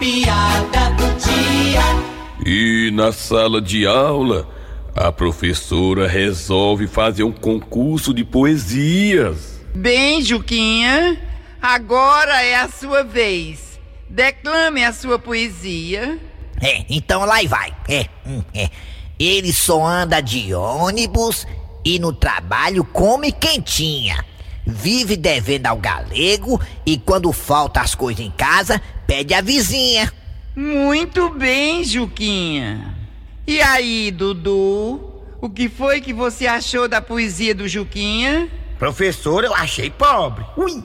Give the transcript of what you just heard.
piada do dia. E na sala de aula, a professora resolve fazer um concurso de poesias. Bem, Juquinha, agora é a sua vez. Declame a sua poesia. É, então lá e vai. É, hum, é. Ele só anda de ônibus e no trabalho come quentinha. Vive devendo ao galego e quando falta as coisas em casa, pede a vizinha. Muito bem, Juquinha. E aí, Dudu? O que foi que você achou da poesia do Juquinha? Professor, eu achei pobre. Ui.